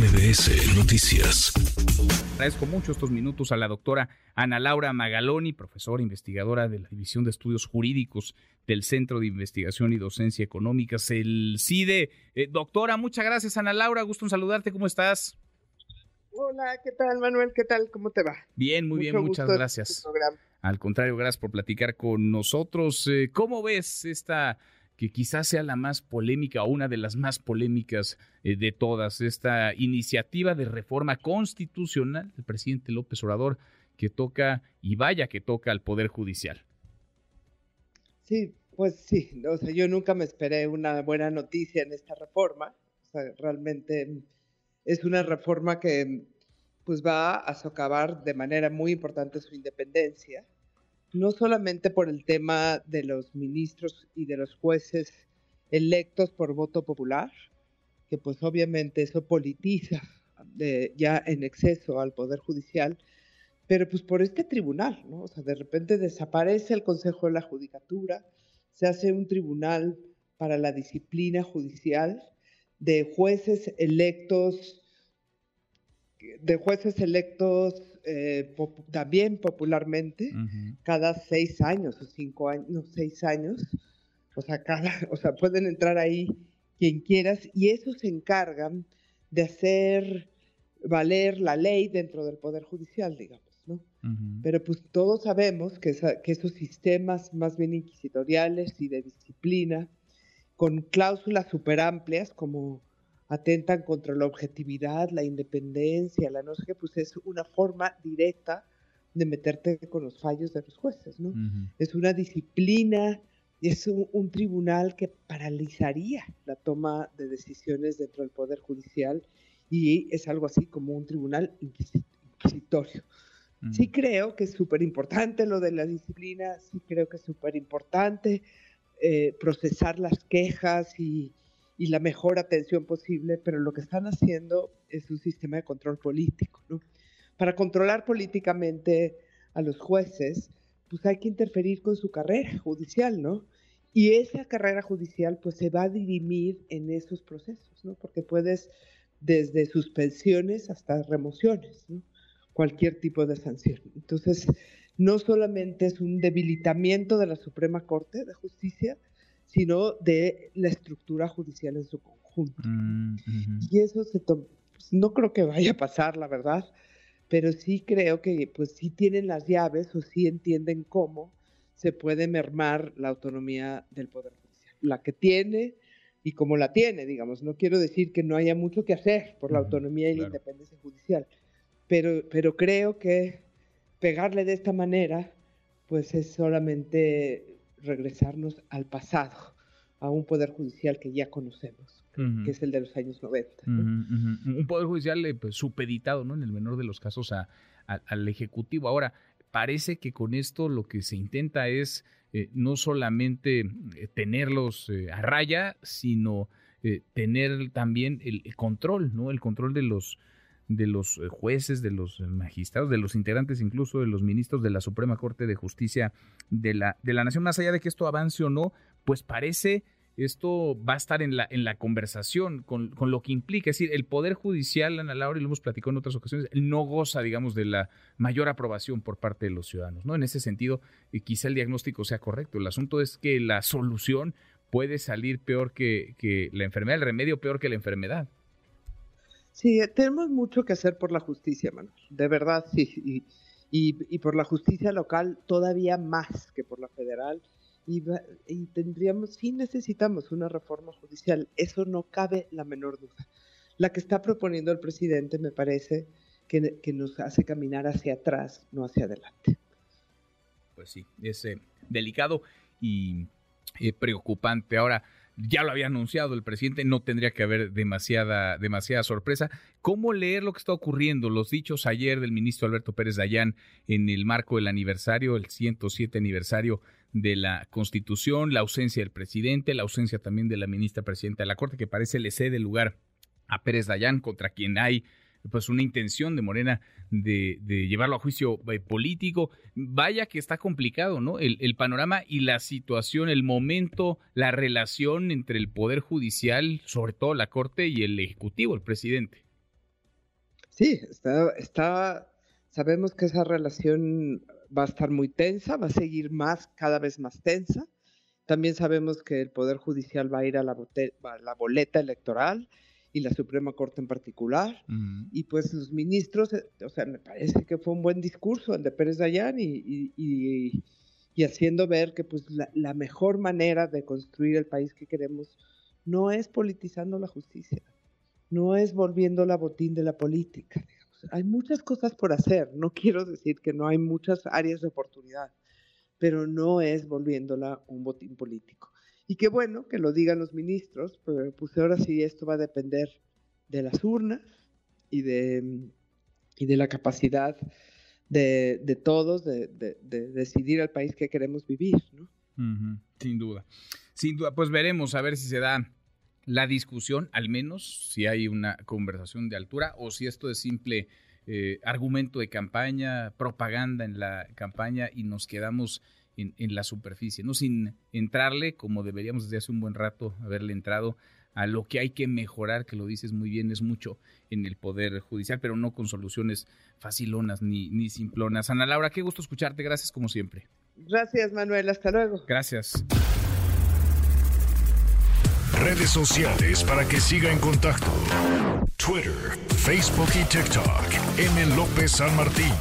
MBS Noticias. Agradezco mucho estos minutos a la doctora Ana Laura Magaloni, profesora investigadora de la División de Estudios Jurídicos del Centro de Investigación y Docencia Económicas, el CIDE. Eh, doctora, muchas gracias, Ana Laura. Gusto en saludarte. ¿Cómo estás? Hola, ¿qué tal, Manuel? ¿Qué tal? ¿Cómo te va? Bien, muy bien, muchas gracias. Al contrario, gracias por platicar con nosotros. Eh, ¿Cómo ves esta que quizás sea la más polémica o una de las más polémicas eh, de todas, esta iniciativa de reforma constitucional del presidente López Obrador que toca, y vaya que toca al Poder Judicial. Sí, pues sí, o sea, yo nunca me esperé una buena noticia en esta reforma, realmente es una reforma que pues va a socavar de manera muy importante su independencia, no solamente por el tema de los ministros y de los jueces electos por voto popular, que pues obviamente eso politiza ya en exceso al Poder Judicial, pero pues por este tribunal, ¿no? O sea, de repente desaparece el Consejo de la Judicatura, se hace un tribunal para la disciplina judicial de jueces electos, de jueces electos eh, también popularmente, cada seis años o cinco años, no, seis años, o sea, cada, o sea, pueden entrar ahí quien quieras y eso se encargan de hacer valer la ley dentro del Poder Judicial, digamos, ¿no? Pero pues todos sabemos que, que esos sistemas más bien inquisitoriales y de disciplina, con cláusulas súper amplias como atentan contra la objetividad, la independencia, la no sé qué, pues es una forma directa de meterte con los fallos de los jueces, ¿no? Es una disciplina, es un, tribunal que paralizaría la toma de decisiones dentro del Poder Judicial y es algo así como un tribunal inquisitorio. Sí creo que es súper importante lo de la disciplina, sí creo que es súper importante eh, procesar las quejas y, y la mejor atención posible, pero lo que están haciendo es un sistema de control político, ¿no? Para controlar políticamente a los jueces, pues hay que interferir con su carrera judicial, ¿no? Y esa carrera judicial pues se va a dirimir en esos procesos, ¿no? Porque puedes desde suspensiones hasta remociones, ¿no? Cualquier tipo de sanción. Entonces, no solamente es un debilitamiento de la Suprema Corte de Justicia, sino de la estructura judicial en su conjunto. Mm, y eso se pues, no creo que vaya a pasar, la verdad, pero sí creo que pues sí tienen las llaves o sí entienden cómo se puede mermar la autonomía del Poder Judicial. La que tiene y cómo la tiene, digamos. No quiero decir que no haya mucho que hacer por la autonomía y la independencia judicial, pero, pero creo que pegarle de esta manera pues es solamente regresarnos al pasado, a un poder judicial que ya conocemos, que es el de los años 90. Un poder judicial eh, pues, supeditado, ¿no? En el menor de los casos, al Ejecutivo. Ahora, parece que con esto lo que se intenta es eh, no solamente eh, tenerlos a raya, sino tener también el, control, ¿no? El control de los de los eh, jueces, de los magistrados, de los integrantes incluso de los ministros de la Suprema Corte de Justicia de la, de la Nación. Más allá de que esto avance o no, pues parece esto va a estar en la, en la conversación con, con, lo que implica. Es decir, el Poder Judicial, Ana Laura, y lo hemos platicado en otras ocasiones, no goza, digamos, de la mayor aprobación por parte de los ciudadanos. ¿no? En ese sentido, eh, quizá el diagnóstico sea correcto. El asunto es que la solución puede salir peor que, que la enfermedad, el remedio peor que la enfermedad. Sí, tenemos mucho que hacer por la justicia, Manuel. De verdad, sí. Y, por la justicia local todavía más que por la federal. Y, tendríamos, sí necesitamos una reforma judicial. Eso no cabe la menor duda. La que está proponiendo el presidente me parece que, nos hace caminar hacia atrás, no hacia adelante. Pues sí, es eh, delicado y eh, preocupante. Ahora, ya lo había anunciado el presidente, no tendría que haber demasiada, demasiada sorpresa. ¿Cómo leer lo que está ocurriendo? Los dichos ayer del ministro Alberto Pérez Dayán en el marco del aniversario, el 107 aniversario de la Constitución, la ausencia del presidente, la ausencia también de la ministra presidenta de la Corte, que parece le cede lugar a Pérez Dayán, contra quien hay pues una intención de Morena de, llevarlo a juicio eh, político. Vaya que está complicado, ¿no? El, panorama y la situación, el momento, la relación entre el Poder Judicial, sobre todo la Corte, y el Ejecutivo, el presidente. Sí, está, sabemos que esa relación va a estar muy tensa, va a seguir más, cada vez más tensa. También sabemos que el Poder Judicial va a ir a la boleta electoral y la Suprema Corte en particular. Y pues los ministros, eh, o sea, me parece que fue un buen discurso el de Pérez Dayán y, y, haciendo ver que pues la, la, mejor manera de construir el país que queremos no es politizando la justicia, no es volviendo la botín de la política. Hay muchas cosas por hacer, no quiero decir que no hay muchas áreas de oportunidad, pero no es volviéndola un botín político. Y qué bueno que lo digan los ministros, pero pues ahora sí esto va a depender de las urnas y de, y de la capacidad de, de todos de, de, decidir el país que queremos vivir, ¿no? Sin duda. Sin duda, pues veremos a ver si se da la discusión, al menos si hay una conversación de altura o si esto es simple eh, argumento de campaña, propaganda en la campaña y nos quedamos en, la superficie, no sin entrarle como deberíamos desde hace un buen rato haberle entrado a lo que hay que mejorar, que lo dices muy bien, es mucho en el Poder Judicial, pero no con soluciones facilonas ni, ni simplonas. Ana Laura, qué gusto escucharte, gracias como siempre. Gracias, Manuel, hasta luego. Gracias. Redes sociales para que siga en contacto: Twitter, Facebook y TikTok. M. López San Martín.